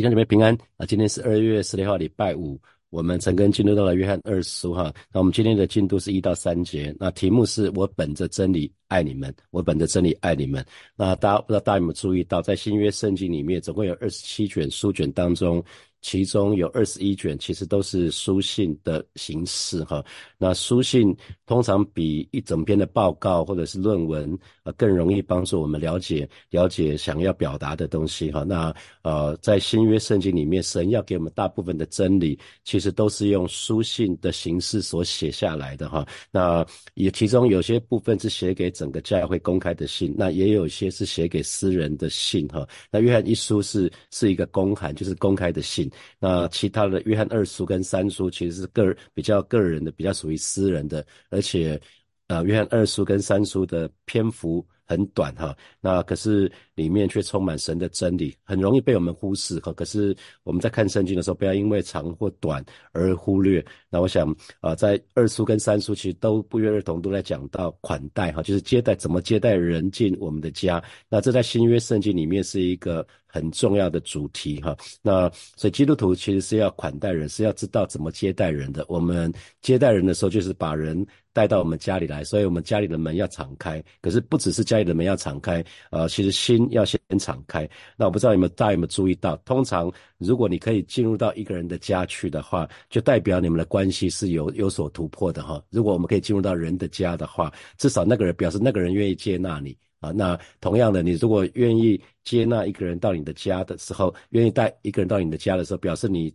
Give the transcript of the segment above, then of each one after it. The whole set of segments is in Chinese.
弟兄姐妹平安啊！今天是二月十六号，礼拜五。我们陈根进入到了约翰二书哈。那我们今天的进度是一到三节。那题目是我本着真理爱你们，我本着真理爱你们。那大家不知道大家有没有注意到，在新约圣经里面，总共有二十七卷书卷当中。其中有二十一卷，其实都是书信的形式哈。那书信通常比一整篇的报告或者是论文呃更容易帮助我们了解了解想要表达的东西哈。那呃，在新约圣经里面，神要给我们大部分的真理，其实都是用书信的形式所写下来的哈。那也其中有些部分是写给整个教会公开的信，那也有些是写给私人的信哈。那约翰一书是是一个公函，就是公开的信。那其他的约翰二叔跟三叔其实是个比较个人的，比较属于私人的，而且，呃，约翰二叔跟三叔的篇幅。很短哈，那可是里面却充满神的真理，很容易被我们忽视哈。可是我们在看圣经的时候，不要因为长或短而忽略。那我想啊，在二书跟三书其实都不约而同都在讲到款待哈，就是接待怎么接待人进我们的家。那这在新约圣经里面是一个很重要的主题哈。那所以基督徒其实是要款待人，是要知道怎么接待人的。我们接待人的时候，就是把人。带到我们家里来，所以我们家里的门要敞开。可是不只是家里的门要敞开，呃，其实心要先敞开。那我不知道有没有大家有没有注意到，通常如果你可以进入到一个人的家去的话，就代表你们的关系是有有所突破的哈。如果我们可以进入到人的家的话，至少那个人表示那个人愿意接纳你啊。那同样的，你如果愿意接纳一个人到你的家的时候，愿意带一个人到你的家的时候，表示你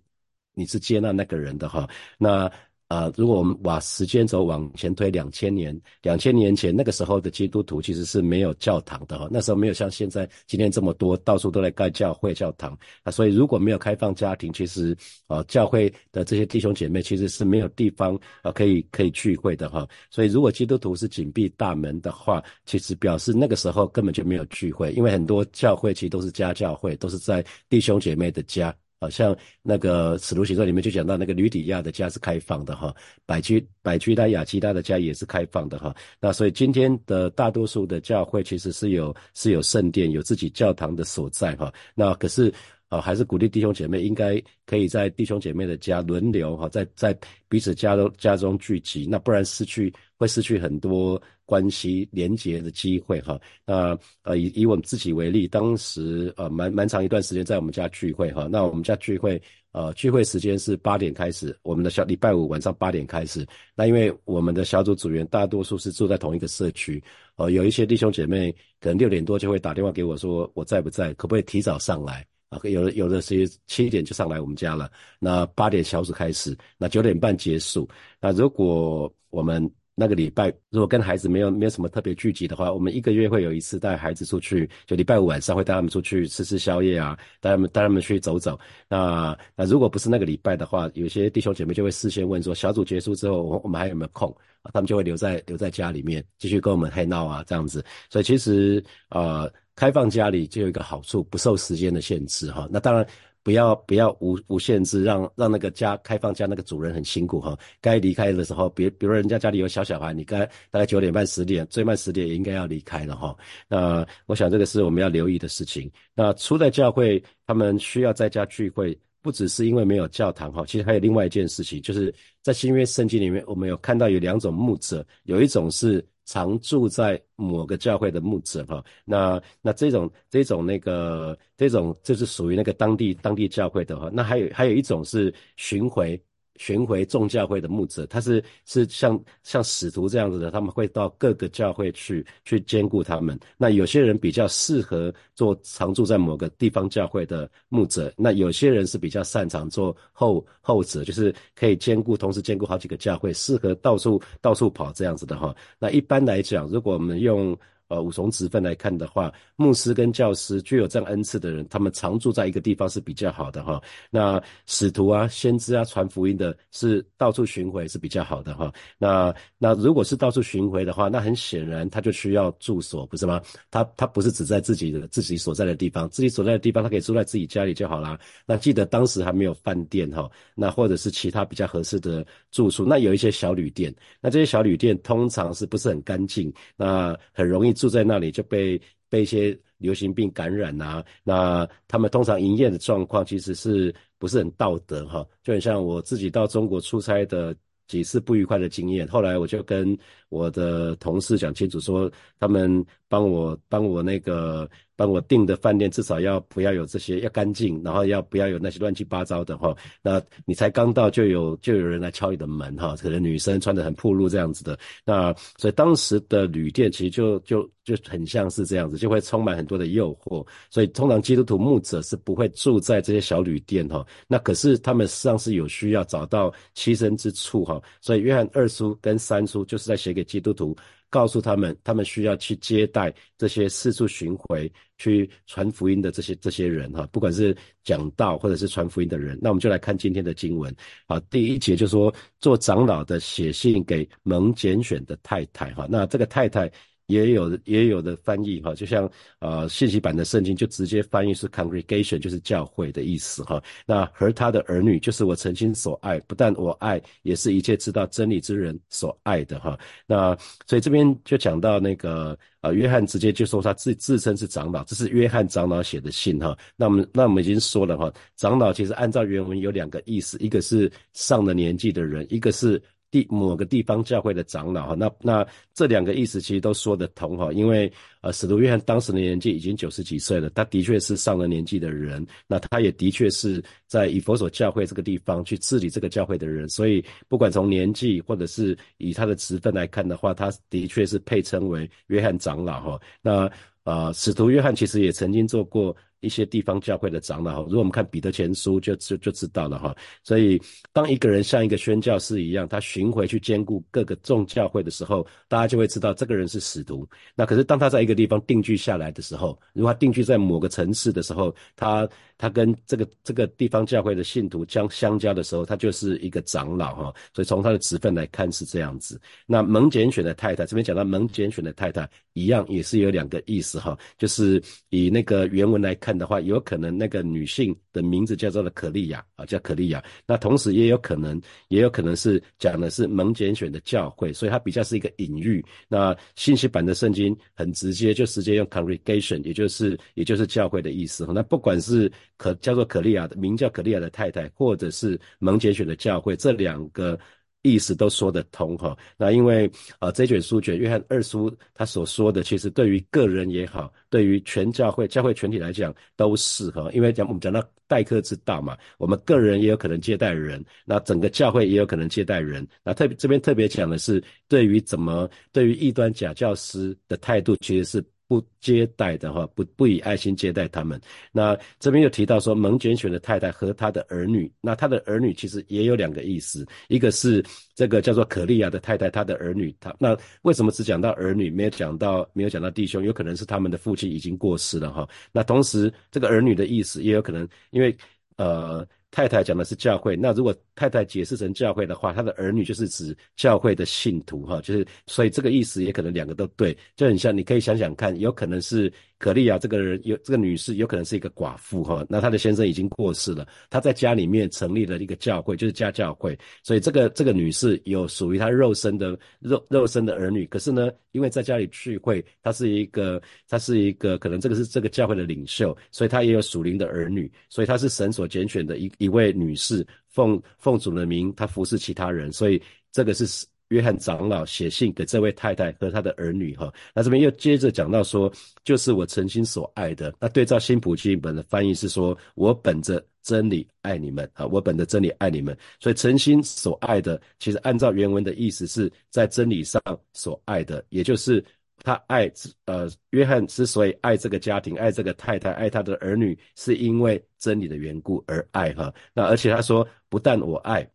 你是接纳那个人的哈。那。啊，如果我们把时间轴往前推两千年，两千年前那个时候的基督徒其实是没有教堂的哈，那时候没有像现在今天这么多，到处都来盖教会、教堂啊，所以如果没有开放家庭，其实啊，教会的这些弟兄姐妹其实是没有地方啊可以可以聚会的哈，所以如果基督徒是紧闭大门的话，其实表示那个时候根本就没有聚会，因为很多教会其实都是家教会，都是在弟兄姐妹的家。好像那个《使徒行传》里面就讲到，那个吕底亚的家是开放的哈，百居百居他雅基他的家也是开放的哈。那所以今天的大多数的教会其实是有是有圣殿，有自己教堂的所在哈。那可是啊，还是鼓励弟兄姐妹应该可以在弟兄姐妹的家轮流哈，在在彼此家中家中聚集，那不然失去会失去很多。关系连结的机会哈，那呃以以我们自己为例，当时呃蛮蛮长一段时间在我们家聚会哈，那我们家聚会呃聚会时间是八点开始，我们的小礼拜五晚上八点开始，那因为我们的小组组员大多数是住在同一个社区，呃有一些弟兄姐妹可能六点多就会打电话给我说我在不在，可不可以提早上来啊？有的有的是七点就上来我们家了，那八点小组开始，那九点半结束，那如果我们那个礼拜，如果跟孩子没有没有什么特别聚集的话，我们一个月会有一次带孩子出去，就礼拜五晚上会带他们出去吃吃宵夜啊，带他们带他们去走走。那那如果不是那个礼拜的话，有些弟兄姐妹就会事先问说，小组结束之后，我我们还有没有空？他们就会留在留在家里面继续跟我们嗨闹啊这样子。所以其实呃，开放家里就有一个好处，不受时间的限制哈。那当然。不要不要无无限制，让让那个家开放家那个主人很辛苦哈。该离开的时候，比比如人家家里有小小孩，你该大概九点半十点，最慢十点也应该要离开了哈。那我想这个是我们要留意的事情。那初代教会他们需要在家聚会，不只是因为没有教堂哈，其实还有另外一件事情，就是在新约圣经里面，我们有看到有两种牧者，有一种是。常住在某个教会的牧者哈，那那这种这种那个这种就是属于那个当地当地教会的哈，那还有还有一种是巡回。巡回众教会的牧者，他是是像像使徒这样子的，他们会到各个教会去去兼顾他们。那有些人比较适合做常住在某个地方教会的牧者，那有些人是比较擅长做后后者，就是可以兼顾同时兼顾好几个教会，适合到处到处跑这样子的哈。那一般来讲，如果我们用呃，五重职分来看的话，牧师跟教师具有这样恩赐的人，他们常住在一个地方是比较好的哈。那使徒啊、先知啊、传福音的，是到处巡回是比较好的哈。那那如果是到处巡回的话，那很显然他就需要住所，不是吗？他他不是只在自己的自己所在的地方，自己所在的地方他可以住在自己家里就好啦。那记得当时还没有饭店哈，那或者是其他比较合适的住宿，那有一些小旅店，那这些小旅店通常是不是很干净？那很容易。住住在那里就被被一些流行病感染啊，那他们通常营业的状况其实是不是很道德哈？就很像我自己到中国出差的几次不愉快的经验，后来我就跟我的同事讲清楚说，他们帮我帮我那个。帮我订的饭店至少要不要有这些要干净，然后要不要有那些乱七八糟的哈。那你才刚到就有就有人来敲你的门哈，可能女生穿的很暴露这样子的。那所以当时的旅店其实就就就很像是这样子，就会充满很多的诱惑。所以通常基督徒牧者是不会住在这些小旅店哈。那可是他们实际上是有需要找到栖身之处哈。所以约翰二叔跟三叔就是在写给基督徒。告诉他们，他们需要去接待这些四处巡回、去传福音的这些这些人哈，不管是讲道或者是传福音的人。那我们就来看今天的经文。好，第一节就说做长老的写信给蒙拣选的太太哈，那这个太太。也有的也有的翻译哈，就像呃信息版的圣经就直接翻译是 congregation，就是教会的意思哈。那和他的儿女就是我曾经所爱，不但我爱，也是一切知道真理之人所爱的哈。那所以这边就讲到那个呃约翰直接就说他自自称是长老，这是约翰长老写的信哈。那我们那我们已经说了哈，长老其实按照原文有两个意思，一个是上了年纪的人，一个是。地某个地方教会的长老哈，那那这两个意思其实都说得通哈，因为呃使徒约翰当时的年纪已经九十几岁了，他的确是上了年纪的人，那他也的确是在以佛所教会这个地方去治理这个教会的人，所以不管从年纪或者是以他的职分来看的话，他的确是配称为约翰长老哈。那呃使徒约翰其实也曾经做过。一些地方教会的长老，如果我们看彼得前书，就就就知道了哈。所以，当一个人像一个宣教士一样，他巡回去兼顾各个众教会的时候，大家就会知道这个人是使徒。那可是当他在一个地方定居下来的时候，如果他定居在某个城市的时候，他他跟这个这个地方教会的信徒相相交的时候，他就是一个长老哈。所以从他的职分来看是这样子。那蒙拣选的太太这边讲到蒙拣选的太太，一样也是有两个意思哈，就是以那个原文来看。的话，有可能那个女性的名字叫做了可利亚啊，叫可利亚。那同时也有可能，也有可能是讲的是蒙拣选的教会，所以它比较是一个隐喻。那信息版的圣经很直接，就直接用 congregation，也就是也就是教会的意思。那不管是可叫做可利亚的名叫可利亚的太太，或者是蒙拣选的教会，这两个。意思都说得通哈，那因为啊这卷书卷约翰二书他所说的，其实对于个人也好，对于全教会教会全体来讲都是哈，因为讲我们讲到待客之道嘛，我们个人也有可能接待人，那整个教会也有可能接待人，那特别这边特别讲的是对于怎么对于异端假教师的态度，其实是。不接待的话，不不以爱心接待他们。那这边又提到说，蒙拣选的太太和他的儿女。那他的儿女其实也有两个意思，一个是这个叫做可利亚的太太，他的儿女。他那为什么只讲到儿女，没有讲到没有讲到弟兄？有可能是他们的父亲已经过世了哈。那同时，这个儿女的意思也有可能，因为呃。太太讲的是教会，那如果太太解释成教会的话，他的儿女就是指教会的信徒哈，就是所以这个意思也可能两个都对，就很像你可以想想看，有可能是。可利亚这个人有这个女士有可能是一个寡妇哈，那她的先生已经过世了，她在家里面成立了一个教会，就是家教会，所以这个这个女士有属于她肉身的肉肉身的儿女，可是呢，因为在家里聚会，她是一个她是一个可能这个是这个教会的领袖，所以她也有属灵的儿女，所以她是神所拣选的一一位女士，奉奉主的名，她服侍其他人，所以这个是。约翰长老写信给这位太太和他的儿女，哈，那这边又接着讲到说，就是我诚心所爱的。那对照新普金本的翻译是说，我本着真理爱你们啊，我本着真理爱你们。所以诚心所爱的，其实按照原文的意思是在真理上所爱的，也就是他爱，呃，约翰之所以爱这个家庭，爱这个太太，爱他的儿女，是因为真理的缘故而爱，哈。那而且他说，不但我爱。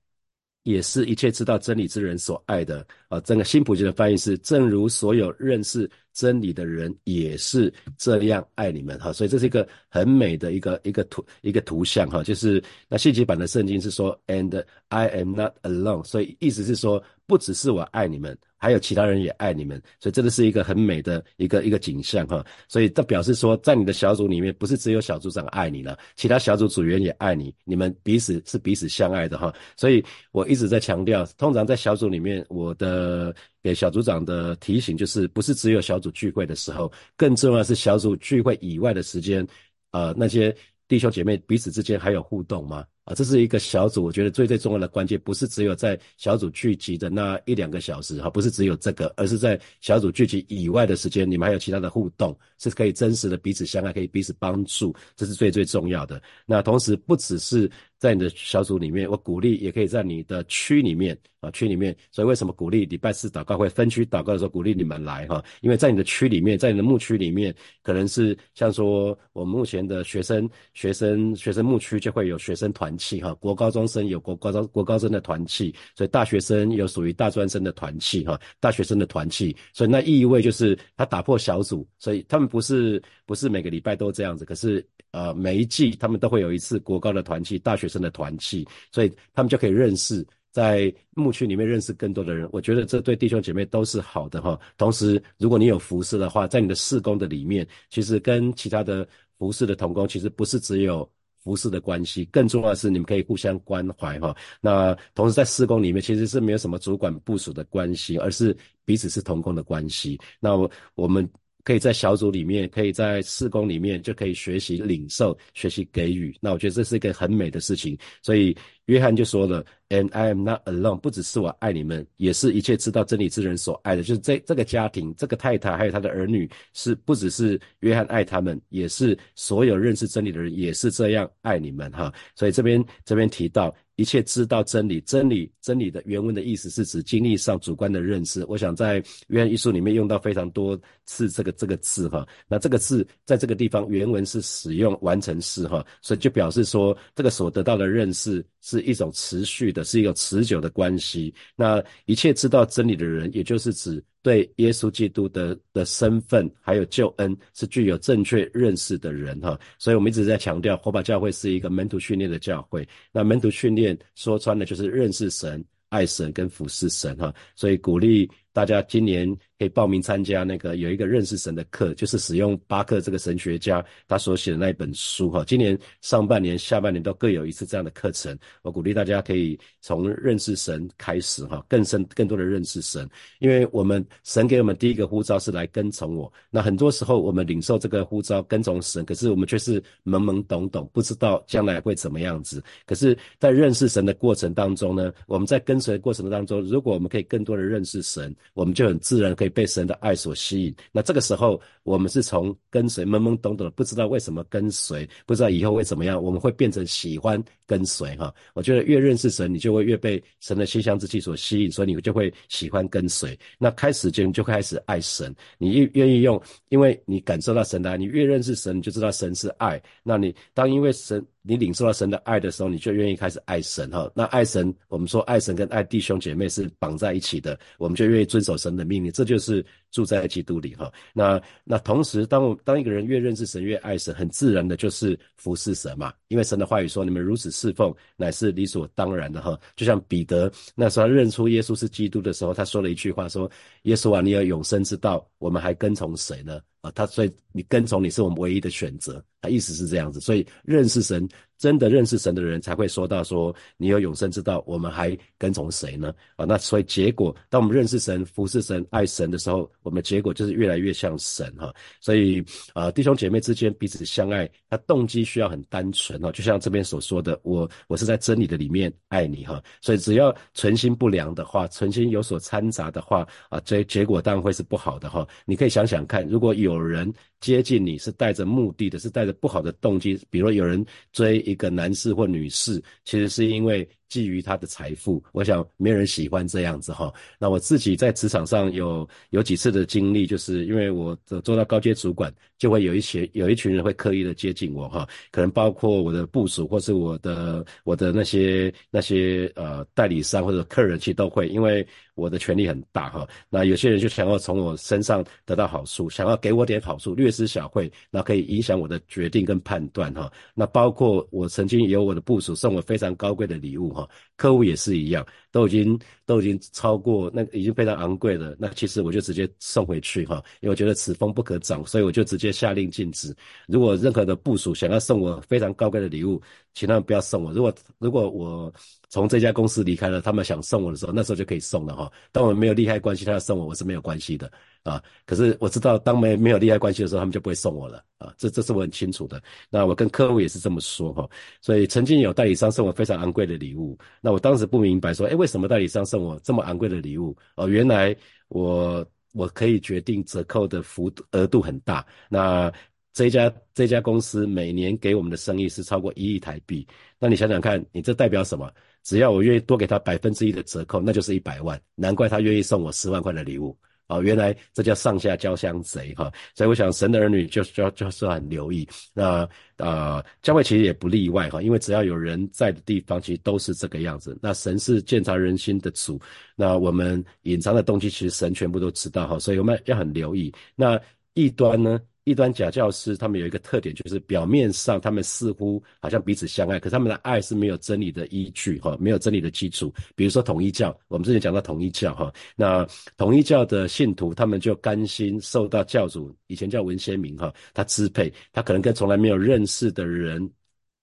也是一切知道真理之人所爱的啊！整个新普京的翻译是：正如所有认识真理的人也是这样爱你们哈。所以这是一个很美的一个一个图一个图像哈。就是那信息版的圣经是说：And I am not alone。所以意思是说。不只是我爱你们。还有其他人也爱你们，所以真的是一个很美的一个一个景象哈。所以这表示说，在你的小组里面，不是只有小组长爱你了，其他小组组员也爱你，你们彼此是彼此相爱的哈。所以我一直在强调，通常在小组里面，我的给小组长的提醒就是，不是只有小组聚会的时候，更重要是小组聚会以外的时间，呃，那些弟兄姐妹彼此之间还有互动吗？啊，这是一个小组，我觉得最最重要的关键，不是只有在小组聚集的那一两个小时哈，不是只有这个，而是在小组聚集以外的时间，你们还有其他的互动，是可以真实的彼此相爱，可以彼此帮助，这是最最重要的。那同时不只是。在你的小组里面，我鼓励也可以在你的区里面啊，区里面。所以为什么鼓励礼拜四祷告会分区祷告的时候鼓励你们来哈？因为在你的区里面，在你的牧区里面，可能是像说我们目前的学生、学生、学生牧区就会有学生团团契哈，国高中生有国高中国高生的团契，所以大学生有属于大专生的团契哈，大学生的团契。所以那意味就是他打破小组，所以他们不是不是每个礼拜都这样子，可是呃每一季他们都会有一次国高的团契，大学。生的团契，所以他们就可以认识在牧区里面认识更多的人。我觉得这对弟兄姐妹都是好的哈。同时，如果你有服侍的话，在你的事工的里面，其实跟其他的服侍的同工，其实不是只有服饰的关系，更重要的是你们可以互相关怀哈。那同时在施工里面，其实是没有什么主管部署的关系，而是彼此是同工的关系。那我们。可以在小组里面，可以在事工里面，就可以学习领受、学习给予。那我觉得这是一个很美的事情。所以约翰就说了：“And I am not alone。”不只是我爱你们，也是一切知道真理之人所爱的。就是这这个家庭、这个太太还有他的儿女，是不只是约翰爱他们，也是所有认识真理的人也是这样爱你们哈。所以这边这边提到。一切知道真理，真理真理的原文的意思是指经历上主观的认识。我想在约翰一书里面用到非常多次这个这个字哈，那这个字在这个地方原文是使用完成式哈，所以就表示说这个所得到的认识是一种持续的，是一个持久的关系。那一切知道真理的人，也就是指。对耶稣基督的的身份还有救恩是具有正确认识的人哈，所以我们一直在强调火把教会是一个门徒训练的教会。那门徒训练说穿了就是认识神、爱神跟服侍神哈，所以鼓励大家今年。可以报名参加那个有一个认识神的课，就是使用巴克这个神学家他所写的那一本书哈。今年上半年、下半年都各有一次这样的课程。我鼓励大家可以从认识神开始哈，更深、更多的认识神。因为我们神给我们第一个呼召是来跟从我。那很多时候我们领受这个呼召跟从神，可是我们却是懵懵懂懂，不知道将来会怎么样子。可是，在认识神的过程当中呢，我们在跟随的过程当中，如果我们可以更多的认识神，我们就很自然可以。被神的爱所吸引，那这个时候我们是从跟随懵懵懂懂的，不知道为什么跟随，不知道以后会怎么样，我们会变成喜欢跟随哈。我觉得越认识神，你就会越被神的馨香之气所吸引，所以你就会喜欢跟随。那开始就就开始爱神，你越愿意用，因为你感受到神的爱，你越认识神，你就知道神是爱。那你当因为神。你领受到神的爱的时候，你就愿意开始爱神哈。那爱神，我们说爱神跟爱弟兄姐妹是绑在一起的，我们就愿意遵守神的命令，这就是住在基督里哈。那那同时，当我当一个人越认识神，越爱神，很自然的就是服侍神嘛。因为神的话语说，你们如此侍奉，乃是理所当然的哈。就像彼得那时候认出耶稣是基督的时候，他说了一句话说：“耶稣啊，你有永生之道，我们还跟从谁呢？”啊，他所以你跟从你是我们唯一的选择，他意思是这样子，所以认识神。真的认识神的人才会说到说你有永生之道，我们还跟从谁呢？啊，那所以结果，当我们认识神、服侍神、爱神的时候，我们结果就是越来越像神哈。所以啊，弟兄姐妹之间彼此相爱，他动机需要很单纯哈，就像这边所说的，我我是在真理的里面爱你哈。所以只要存心不良的话，存心有所掺杂的话啊，这结果当然会是不好的哈。你可以想想看，如果有人接近你是带着目的的，是带着不好的动机，比如有人追。一个男士或女士，其实是因为觊觎他的财富，我想没人喜欢这样子哈。那我自己在职场上有有几次的经历，就是因为我做到高阶主管，就会有一些有一群人会刻意的接近我哈，可能包括我的部署或是我的我的那些那些呃代理商或者客人，其实都会，因为我的权力很大哈。那有些人就想要从我身上得到好处，想要给我点好处，略施小惠，那可以影响我的决定跟判断哈。那包括我。我曾经有我的部署送我非常高贵的礼物哈。客户也是一样，都已经都已经超过那已经非常昂贵了，那其实我就直接送回去哈，因为我觉得此风不可长，所以我就直接下令禁止。如果任何的部署想要送我非常高贵的礼物，请他们不要送我。如果如果我从这家公司离开了，他们想送我的时候，那时候就可以送了哈。但我们没有利害关系，他要送我，我是没有关系的啊。可是我知道，当没没有利害关系的时候，他们就不会送我了啊。这这是我很清楚的。那我跟客户也是这么说哈。所以曾经有代理商送我非常昂贵的礼物，那我当时不明白说，哎，为什么代理商送我这么昂贵的礼物？哦，原来我我可以决定折扣的幅度额度很大。那这家这家公司每年给我们的生意是超过一亿台币。那你想想看，你这代表什么？只要我愿意多给他百分之一的折扣，那就是一百万。难怪他愿意送我十万块的礼物哦！原来这叫上下交相贼哈。所以我想，神的儿女就就就是很留意。那呃，教会其实也不例外哈，因为只要有人在的地方，其实都是这个样子。那神是鉴察人心的主，那我们隐藏的东西，其实神全部都知道哈。所以我们要很留意。那异端呢？一端假教师，他们有一个特点，就是表面上他们似乎好像彼此相爱，可是他们的爱是没有真理的依据，哈，没有真理的基础。比如说统一教，我们之前讲到统一教，哈，那统一教的信徒，他们就甘心受到教主以前叫文先明，哈，他支配，他可能跟从来没有认识的人。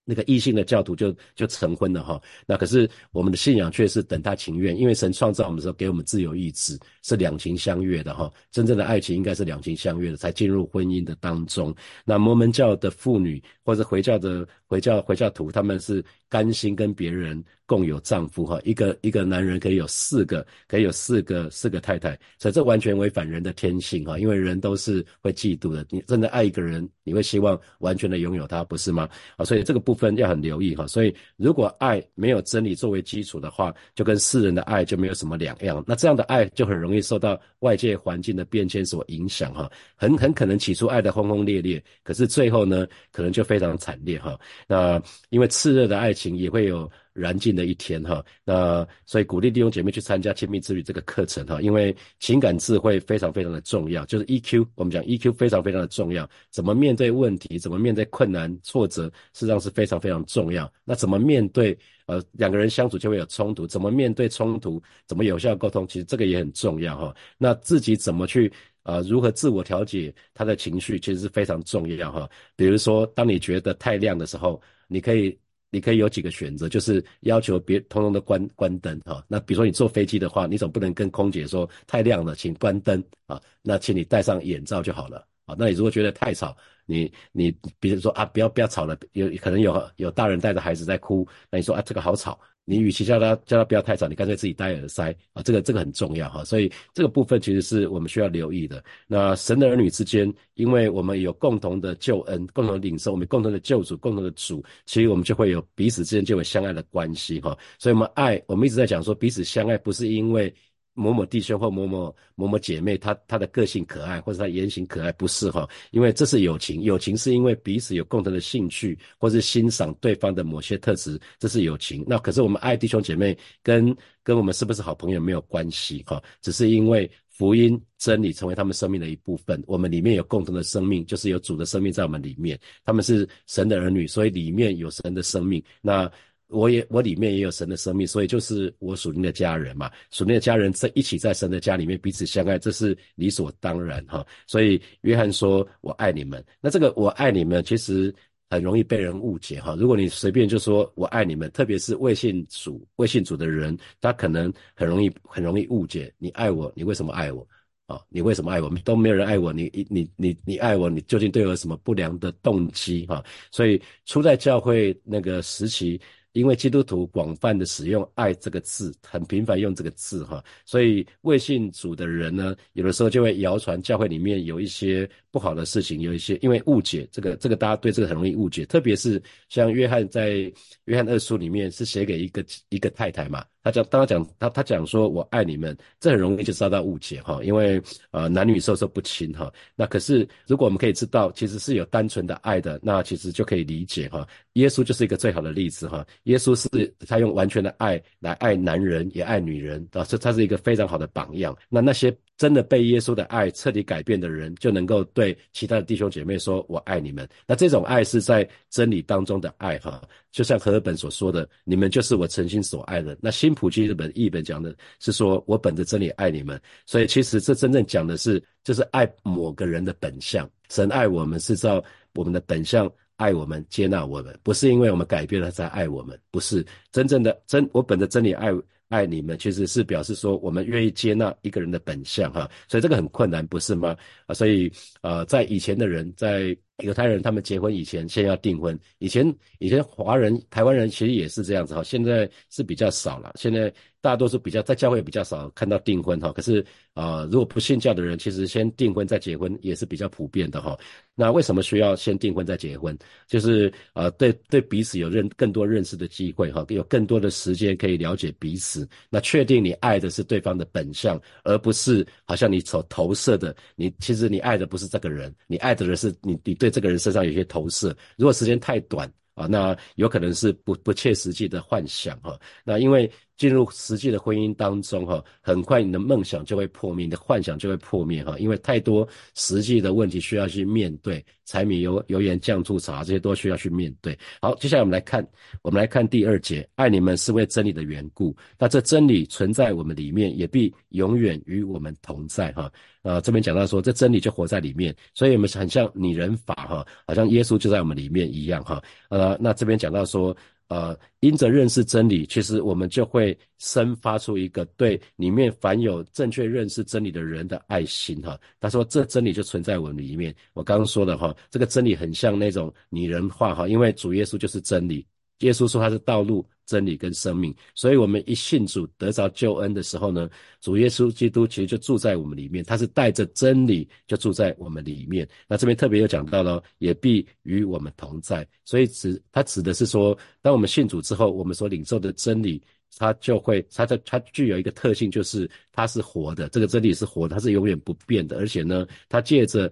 那个异性的教徒就就成婚了哈，那可是我们的信仰却是等他情愿，因为神创造我们的时候给我们自由意志，是两情相悦的哈。真正的爱情应该是两情相悦的，才进入婚姻的当中。那摩门教的妇女或者回教的回教回教徒，他们是甘心跟别人。共有丈夫哈，一个一个男人可以有四个，可以有四个四个太太，所以这完全违反人的天性哈，因为人都是会嫉妒的。你真的爱一个人，你会希望完全的拥有他，不是吗？啊，所以这个部分要很留意哈。所以如果爱没有真理作为基础的话，就跟世人的爱就没有什么两样。那这样的爱就很容易受到外界环境的变迁所影响哈，很很可能起初爱的轰轰烈烈，可是最后呢，可能就非常惨烈哈。那因为炽热的爱情也会有。燃尽的一天哈，那所以鼓励弟兄姐妹去参加亲密之旅这个课程哈，因为情感智慧非常非常的重要，就是 EQ，我们讲 EQ 非常非常的重要，怎么面对问题，怎么面对困难挫折，实际上是非常非常重要。那怎么面对呃两个人相处就会有冲突，怎么面对冲突，怎么有效沟通，其实这个也很重要哈。那自己怎么去呃如何自我调节他的情绪，其实是非常重要哈。比如说，当你觉得太亮的时候，你可以。你可以有几个选择，就是要求别通通的关关灯哈。那比如说你坐飞机的话，你总不能跟空姐说太亮了，请关灯啊。那请你戴上眼罩就好了啊。那你如果觉得太吵，你你比如说啊，不要不要吵了，有可能有有大人带着孩子在哭，那你说啊这个好吵。你与其叫他叫他不要太吵，你干脆自己戴耳塞啊，这个这个很重要哈，所以这个部分其实是我们需要留意的。那神的儿女之间，因为我们有共同的救恩，共同领受，我们共同的救主，共同的主，其实我们就会有彼此之间就有相爱的关系哈。所以我们爱，我们一直在讲说彼此相爱，不是因为。某某弟兄或某某某某姐妹，他他的个性可爱，或者他言行可爱，不是哈？因为这是友情，友情是因为彼此有共同的兴趣，或是欣赏对方的某些特质，这是友情。那可是我们爱弟兄姐妹，跟跟我们是不是好朋友没有关系哈？只是因为福音真理成为他们生命的一部分，我们里面有共同的生命，就是有主的生命在我们里面，他们是神的儿女，所以里面有神的生命。那。我也我里面也有神的生命，所以就是我属灵的家人嘛。属灵的家人在一起在神的家里面彼此相爱，这是理所当然哈。所以约翰说：“我爱你们。”那这个“我爱你们”其实很容易被人误解哈。如果你随便就说我爱你们，特别是未信主、未信主的人，他可能很容易很容易误解你爱我，你为什么爱我啊？你为什么爱我？都没有人爱我，你你你你爱我，你究竟对我有什么不良的动机哈？所以初在教会那个时期。因为基督徒广泛的使用“爱”这个字，很频繁用这个字哈，所以未信主的人呢，有的时候就会谣传教会里面有一些不好的事情，有一些因为误解这个这个，大家对这个很容易误解，特别是像约翰在约翰二书里面是写给一个一个太太嘛。他讲，当他讲他他讲说我爱你们，这很容易就遭到误解哈，因为呃男女授受不亲哈。那可是如果我们可以知道，其实是有单纯的爱的，那其实就可以理解哈。耶稣就是一个最好的例子哈。耶稣是他用完全的爱来爱男人，也爱女人啊，这他是一个非常好的榜样。那那些真的被耶稣的爱彻底改变的人，就能够对其他的弟兄姐妹说：“我爱你们。”那这种爱是在真理当中的爱，哈，就像和尔本所说的：“你们就是我诚心所爱的。”那新普基日本译本讲的是说：“我本着真理爱你们。”所以其实这真正讲的是，就是爱某个人的本相。神爱我们是照我们的本相爱我们、接纳我们，不是因为我们改变了才爱我们，不是真正的真。我本着真理爱。爱你们其实是表示说，我们愿意接纳一个人的本相哈，所以这个很困难，不是吗？啊，所以呃，在以前的人，在犹太人他们结婚以前，先要订婚。以前以前华人、台湾人其实也是这样子哈，现在是比较少了。现在大多数比较在教会比较少看到订婚哈，可是啊，如果不信教的人，其实先订婚再结婚也是比较普遍的哈。那为什么需要先订婚再结婚？就是呃，对对彼此有认更多认识的机会哈，有更多的时间可以了解彼此。那确定你爱的是对方的本相，而不是好像你所投射的，你其实你爱的不是这个人，你爱的人是你你对这个人身上有些投射。如果时间太短啊，那有可能是不不切实际的幻想哈。那因为。进入实际的婚姻当中，哈，很快你的梦想就会破灭，你的幻想就会破灭，哈，因为太多实际的问题需要去面对，柴米油油盐酱醋茶这些都需要去面对。好，接下来我们来看，我们来看第二节，爱你们是为真理的缘故，那这真理存在我们里面，也必永远与我们同在，哈，呃，这边讲到说，这真理就活在里面，所以我们很像拟人法，哈，好像耶稣就在我们里面一样，哈，呃，那这边讲到说。呃，因着认识真理，其实我们就会生发出一个对里面凡有正确认识真理的人的爱心哈。他说，这真理就存在我们里面。我刚刚说的哈，这个真理很像那种拟人化哈，因为主耶稣就是真理。耶稣说他是道路。真理跟生命，所以我们一信主得着救恩的时候呢，主耶稣基督其实就住在我们里面，他是带着真理就住在我们里面。那这边特别有讲到了，也必与我们同在，所以指他指的是说，当我们信主之后，我们所领受的真理，它就会，它的它具有一个特性，就是它是活的，这个真理是活的，它是永远不变的，而且呢，它借着。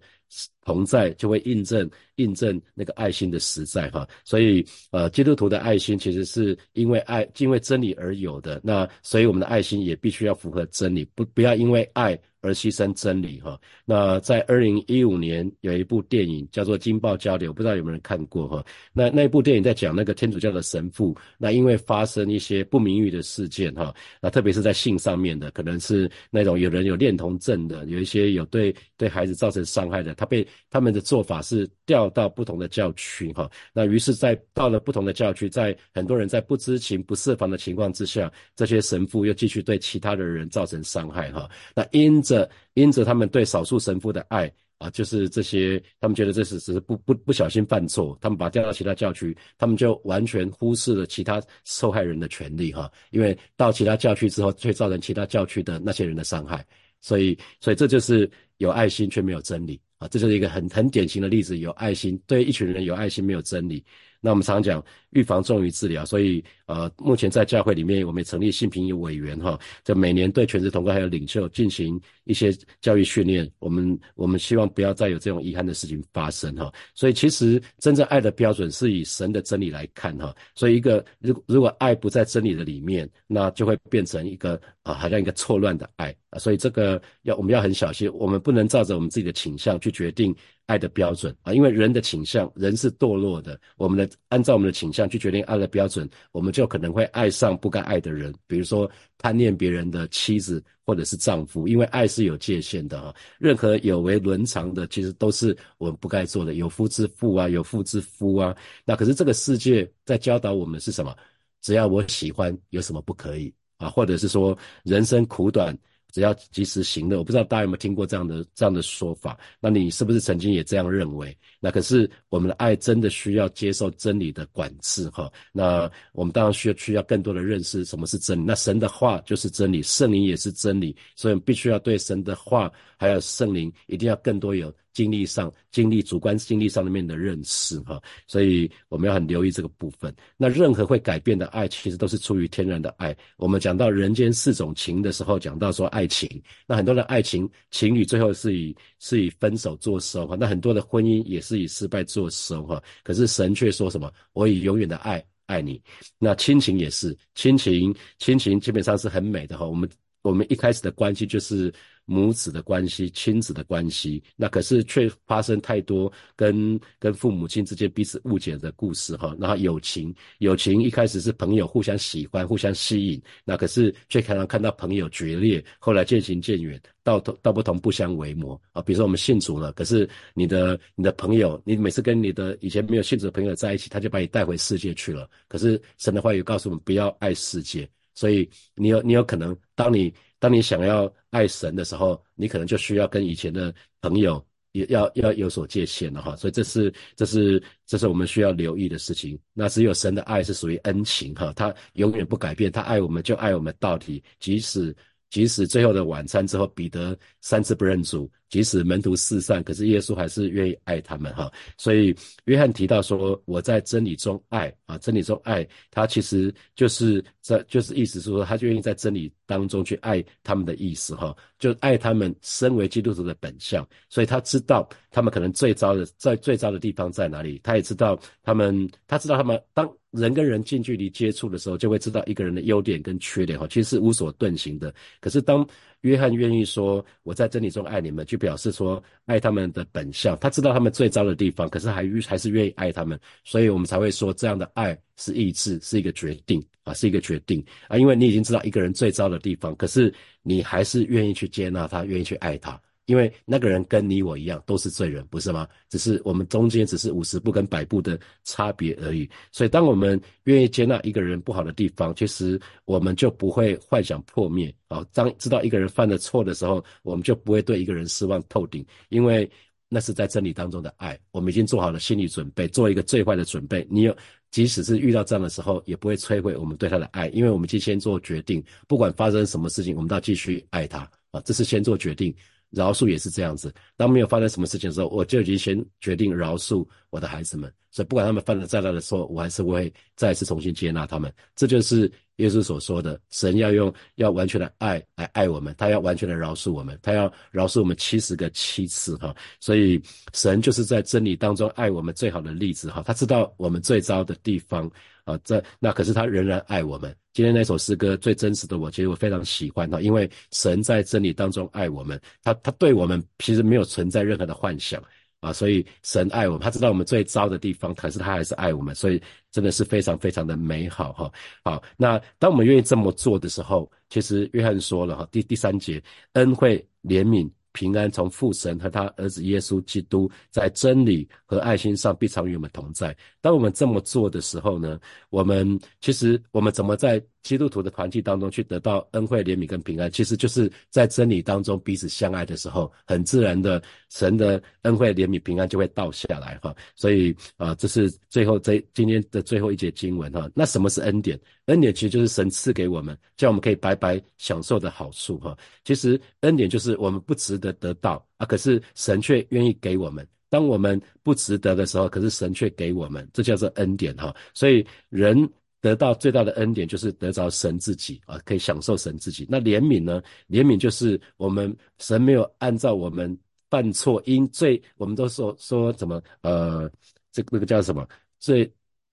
同在就会印证印证那个爱心的实在哈，所以呃基督徒的爱心其实是因为爱因为真理而有的，那所以我们的爱心也必须要符合真理，不不要因为爱。而牺牲真理哈，那在二零一五年有一部电影叫做《惊爆交流》，不知道有没有人看过哈？那那部电影在讲那个天主教的神父，那因为发生一些不名誉的事件哈，那特别是在性上面的，可能是那种有人有恋童症的，有一些有对对孩子造成伤害的，他被他们的做法是调到不同的教区哈，那于是，在到了不同的教区，在很多人在不知情不设防的情况之下，这些神父又继续对其他的人造成伤害哈，那因着。因着他们对少数神父的爱啊，就是这些，他们觉得这是只是不不不小心犯错，他们把调到其他教区，他们就完全忽视了其他受害人的权利哈，因为到其他教区之后，会造成其他教区的那些人的伤害，所以所以这就是有爱心却没有真理。啊，这就是一个很很典型的例子，有爱心对一群人有爱心没有真理。那我们常讲预防重于治疗，所以呃，目前在教会里面，我们也成立性平委员哈，就每年对全职同工还有领袖进行一些教育训练。我们我们希望不要再有这种遗憾的事情发生哈。所以其实真正爱的标准是以神的真理来看哈。所以一个如如果爱不在真理的里面，那就会变成一个啊，好像一个错乱的爱啊。所以这个要我们要很小心，我们不能照着我们自己的倾向去决定。爱的标准啊，因为人的倾向，人是堕落的。我们的按照我们的倾向去决定爱的标准，我们就可能会爱上不该爱的人，比如说贪恋别人的妻子或者是丈夫。因为爱是有界限的哈，任何有违伦常的，其实都是我们不该做的。有夫之妇啊，有妇之夫啊，那可是这个世界在教导我们是什么？只要我喜欢，有什么不可以啊？或者是说人生苦短。只要及时行乐，我不知道大家有没有听过这样的这样的说法？那你是不是曾经也这样认为？那可是我们的爱真的需要接受真理的管制哈。那我们当然需要需要更多的认识什么是真理。那神的话就是真理，圣灵也是真理，所以我们必须要对神的话还有圣灵一定要更多有。经历上、经历主观经历上面的认识，哈，所以我们要很留意这个部分。那任何会改变的爱，其实都是出于天然的爱。我们讲到人间四种情的时候，讲到说爱情，那很多的爱情情侣最后是以是以分手作收，哈，那很多的婚姻也是以失败作收，哈。可是神却说什么？我以永远的爱爱你。那亲情也是，亲情亲情基本上是很美的，哈。我们。我们一开始的关系就是母子的关系、亲子的关系，那可是却发生太多跟跟父母亲之间彼此误解的故事哈。然后友情，友情一开始是朋友互相喜欢、互相吸引，那可是却常常看到朋友决裂，后来渐行渐远，道同道不同不相为谋啊。比如说我们信主了，可是你的你的朋友，你每次跟你的以前没有信主的朋友在一起，他就把你带回世界去了。可是神的话语告诉我们，不要爱世界。所以你有你有可能，当你当你想要爱神的时候，你可能就需要跟以前的朋友也要要有所界限了哈。所以这是这是这是我们需要留意的事情。那只有神的爱是属于恩情哈，他永远不改变，他爱我们就爱我们到底，即使即使最后的晚餐之后，彼得三次不认主。即使门徒四散，可是耶稣还是愿意爱他们哈。所以约翰提到说：“我在真理中爱啊，真理中爱他，其实就是在就是意思是说，他就愿意在真理当中去爱他们的意思哈，就爱他们身为基督徒的本相。所以他知道他们可能最糟的在最糟的地方在哪里，他也知道他们，他知道他们当人跟人近距离接触的时候，就会知道一个人的优点跟缺点哈，其实是无所遁形的。可是当约翰愿意说：“我在真理中爱你们”，就表示说爱他们的本相。他知道他们最糟的地方，可是还还是愿意爱他们，所以我们才会说这样的爱是意志，是一个决定啊，是一个决定啊。因为你已经知道一个人最糟的地方，可是你还是愿意去接纳他，愿意去爱他。因为那个人跟你我一样都是罪人，不是吗？只是我们中间只是五十步跟百步的差别而已。所以，当我们愿意接纳一个人不好的地方，其实我们就不会幻想破灭啊。当知道一个人犯了错的时候，我们就不会对一个人失望透顶，因为那是在真理当中的爱。我们已经做好了心理准备，做一个最坏的准备。你有，即使是遇到这样的时候，也不会摧毁我们对他的爱，因为我们就先做决定，不管发生什么事情，我们都要继续爱他啊。这是先做决定。饶恕也是这样子，当没有发生什么事情的时候，我就已经先决定饶恕我的孩子们。所以不管他们犯了再大的错，我还是会再次重新接纳他们。这就是耶稣所说的，神要用要完全的爱来爱我们，他要完全的饶恕我们，他要饶恕我们七十个七次哈。所以神就是在真理当中爱我们最好的例子哈。他知道我们最糟的地方啊，这那可是他仍然爱我们。今天那首诗歌最真实的我，其实我非常喜欢哈，因为神在真理当中爱我们，他他对我们其实没有存在任何的幻想啊，所以神爱我们，他知道我们最糟的地方，可是他还是爱我们，所以真的是非常非常的美好哈。好，那当我们愿意这么做的时候，其实约翰说了哈，第第三节，恩惠怜悯。平安从父神和他儿子耶稣基督在真理和爱心上必常与我们同在。当我们这么做的时候呢，我们其实我们怎么在基督徒的团体当中去得到恩惠、怜悯跟平安？其实就是在真理当中彼此相爱的时候，很自然的神的恩惠、怜悯、平安就会倒下来哈。所以啊，这是最后这今天的最后一节经文哈。那什么是恩典？恩典其实就是神赐给我们，叫我们可以白白享受的好处哈。其实恩典就是我们不值得得到啊，可是神却愿意给我们。当我们不值得的时候，可是神却给我们，这叫做恩典哈。所以人得到最大的恩典就是得着神自己啊，可以享受神自己。那怜悯呢？怜悯就是我们神没有按照我们犯错因罪，我们都说说怎么呃，这那个叫什么罪？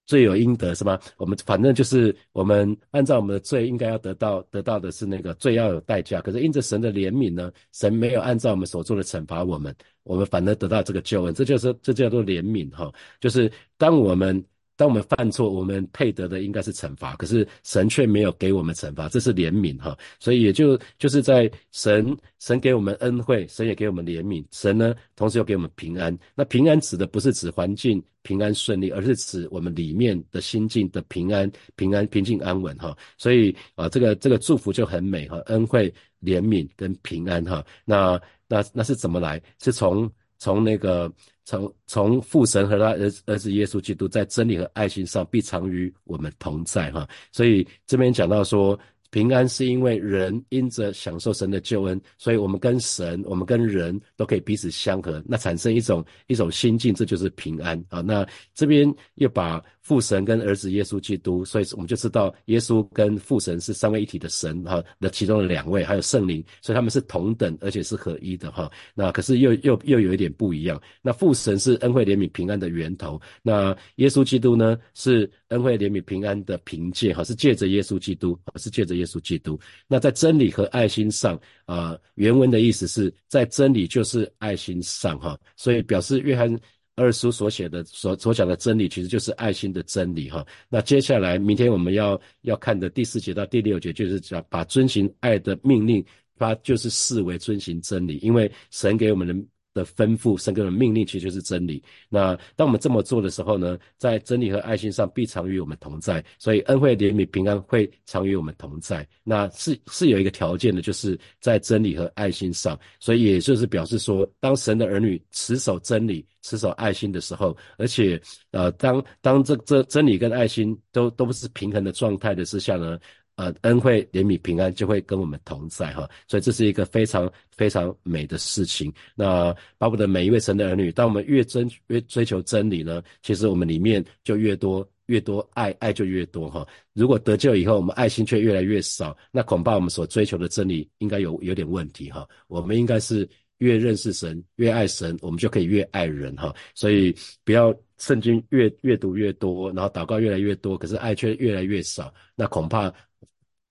罪有应得是吗？我们反正就是我们按照我们的罪应该要得到得到的是那个罪要有代价，可是因着神的怜悯呢，神没有按照我们所做的惩罚我们，我们反而得到这个救恩，这就是这叫做怜悯哈，就是当我们。当我们犯错，我们配得的应该是惩罚，可是神却没有给我们惩罚，这是怜悯哈。所以也就就是在神神给我们恩惠，神也给我们怜悯，神呢同时又给我们平安。那平安指的不是指环境平安顺利，而是指我们里面的心境的平安、平安、平静安稳哈。所以啊，这个这个祝福就很美哈，恩惠、怜悯跟平安哈。那那那是怎么来？是从从那个。从从父神和他儿儿子耶稣基督在真理和爱心上必常与我们同在哈，所以这边讲到说。平安是因为人因着享受神的救恩，所以我们跟神、我们跟人都可以彼此相合，那产生一种一种心境，这就是平安啊。那这边又把父神跟儿子耶稣基督，所以我们就知道耶稣跟父神是三位一体的神哈的其中的两位，还有圣灵，所以他们是同等而且是合一的哈。那可是又又又有一点不一样。那父神是恩惠怜悯平安的源头，那耶稣基督呢是恩惠怜悯平安的凭借哈，是借着耶稣基督，是借着。耶稣基督。那在真理和爱心上，啊，原文的意思是在真理就是爱心上哈，所以表示约翰。二书所写的、所所讲的真理，其实就是爱心的真理哈。那接下来，明天我们要要看的第四节到第六节，就是讲把遵行爱的命令，它就是视为遵行真理，因为神给我们的。的吩咐，神给的命令其实就是真理。那当我们这么做的时候呢，在真理和爱心上必常与我们同在。所以恩惠、怜悯、平安会常与我们同在。那是是有一个条件的，就是在真理和爱心上。所以也就是表示说，当神的儿女持守真理、持守爱心的时候，而且呃，当当这这真理跟爱心都都不是平衡的状态的之下呢？呃，恩惠、怜悯、平安就会跟我们同在哈，所以这是一个非常非常美的事情。那巴不得每一位神的儿女，当我们越追越追求真理呢，其实我们里面就越多越多爱，爱就越多哈。如果得救以后，我们爱心却越来越少，那恐怕我们所追求的真理应该有有点问题哈。我们应该是越认识神，越爱神，我们就可以越爱人哈。所以不要圣经越阅读越多，然后祷告越来越多，可是爱却越来越少，那恐怕。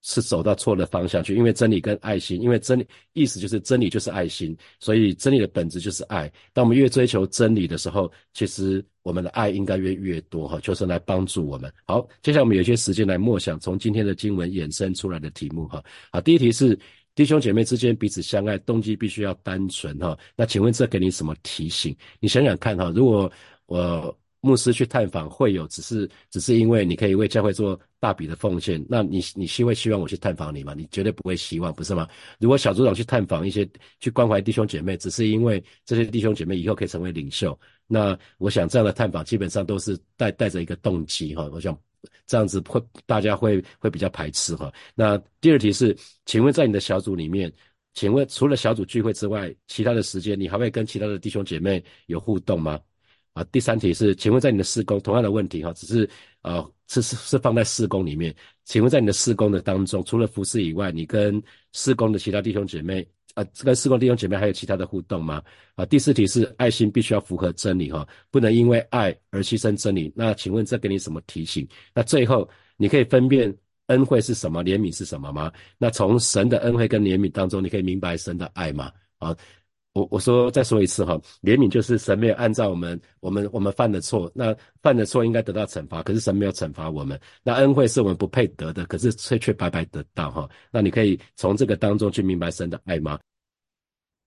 是走到错的方向去，因为真理跟爱心，因为真理意思就是真理就是爱心，所以真理的本质就是爱。当我们越追求真理的时候，其实我们的爱应该越越多哈，求神来帮助我们。好，接下来我们有些时间来默想从今天的经文衍生出来的题目哈。好，第一题是弟兄姐妹之间彼此相爱，动机必须要单纯哈。那请问这给你什么提醒？你想想看哈，如果我。牧师去探访会友，只是只是因为你可以为教会做大笔的奉献，那你你希会希望我去探访你吗？你绝对不会希望，不是吗？如果小组长去探访一些去关怀弟兄姐妹，只是因为这些弟兄姐妹以后可以成为领袖，那我想这样的探访基本上都是带带着一个动机哈。我想这样子会大家会会比较排斥哈。那第二题是，请问在你的小组里面，请问除了小组聚会之外，其他的时间你还会跟其他的弟兄姐妹有互动吗？啊，第三题是，请问在你的施工，同样的问题哈，只是呃，是是是放在施工里面。请问在你的施工的当中，除了服侍以外，你跟施工的其他弟兄姐妹，啊，跟施工弟兄姐妹还有其他的互动吗？啊，第四题是，爱心必须要符合真理哈，不能因为爱而牺牲真理。那请问这给你什么提醒？那最后，你可以分辨恩惠是什么，怜悯是什么吗？那从神的恩惠跟怜悯当中，你可以明白神的爱吗？啊？我我说再说一次哈，怜悯就是神没有按照我们我们我们犯的错，那犯的错应该得到惩罚，可是神没有惩罚我们。那恩惠是我们不配得的，可是却却白白得到哈。那你可以从这个当中去明白神的爱吗？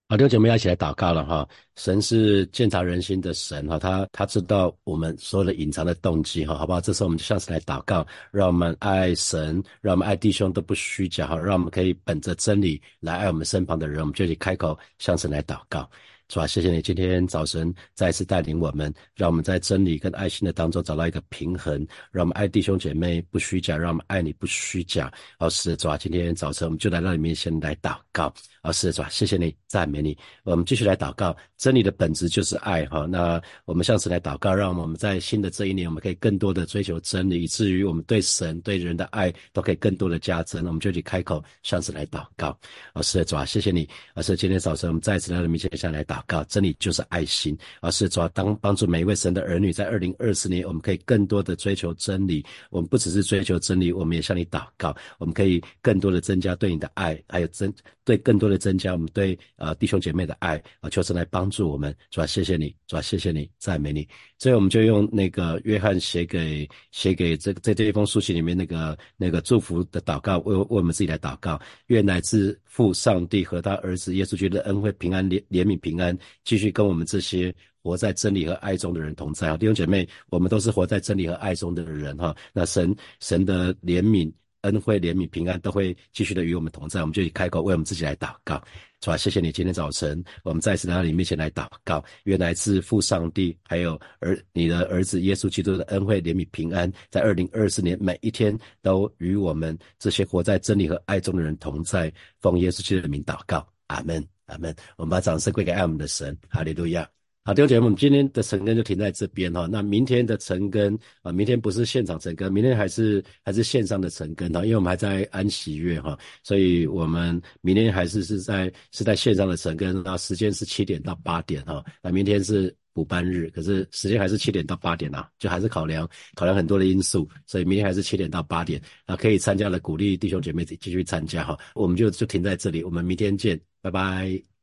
好，弟兄姐妹要一起来祷告了哈。神是鉴察人心的神哈，他他知道我们所有的隐藏的动机哈，好不好？这时候我们就像是来祷告，让我们爱神，让我们爱弟兄都不虚假哈，让我们可以本着真理来爱我们身旁的人，我们就去开口向神来祷告。是吧？谢谢你今天早晨再次带领我们，让我们在真理跟爱心的当中找到一个平衡，让我们爱弟兄姐妹不虚假，让我们爱你不虚假。老哦，是主啊，今天早晨我们就来到你面前来祷告。老哦，是主啊，谢谢你，赞美你。我们继续来祷告，真理的本质就是爱哈。那我们向神来祷告，让我们在新的这一年，我们可以更多的追求真理，以至于我们对神对人的爱都可以更多的加增。我们就去开口向神来祷告。老哦，是主啊，谢谢你。哦，师今天早晨我们再次来到你面前向来祷。祷告，真理就是爱心，而是主要当帮助每一位神的儿女，在二零二四年，我们可以更多的追求真理。我们不只是追求真理，我们也向你祷告，我们可以更多的增加对你的爱，还有增对更多的增加我们对呃弟兄姐妹的爱啊，求神来帮助我们。主要谢谢你，主要谢谢你，赞美你。所以我们就用那个约翰写给写给这在这一封书信里面那个那个祝福的祷告，为为我们自己来祷告，愿来自父上帝和他儿子耶稣基督的恩惠平安怜怜悯平安。继续跟我们这些活在真理和爱中的人同在啊，弟兄姐妹，我们都是活在真理和爱中的人哈。那神神的怜悯、恩惠、怜悯、平安都会继续的与我们同在。我们就以开口为我们自己来祷告，是吧？谢谢你今天早晨，我们再次来到你面前来祷告，愿来自父上帝，还有儿你的儿子耶稣基督的恩惠、怜悯、平安，在二零二四年每一天都与我们这些活在真理和爱中的人同在。奉耶稣基督的名祷告，阿门。阿门！我们把掌声归给爱我们的神，哈利路亚。好，弟兄姐妹，我们今天的晨更就停在这边哈。那明天的晨更啊，明天不是现场晨更，明天还是还是线上的晨更哈，因为我们还在安息月哈，所以我们明天还是是在是在线上的晨更，那时间是七点到八点哈。那明天是补班日，可是时间还是七点到八点啊，就还是考量考量很多的因素，所以明天还是七点到八点啊，可以参加的鼓励弟兄姐妹继续参加哈。我们就就停在这里，我们明天见，拜拜。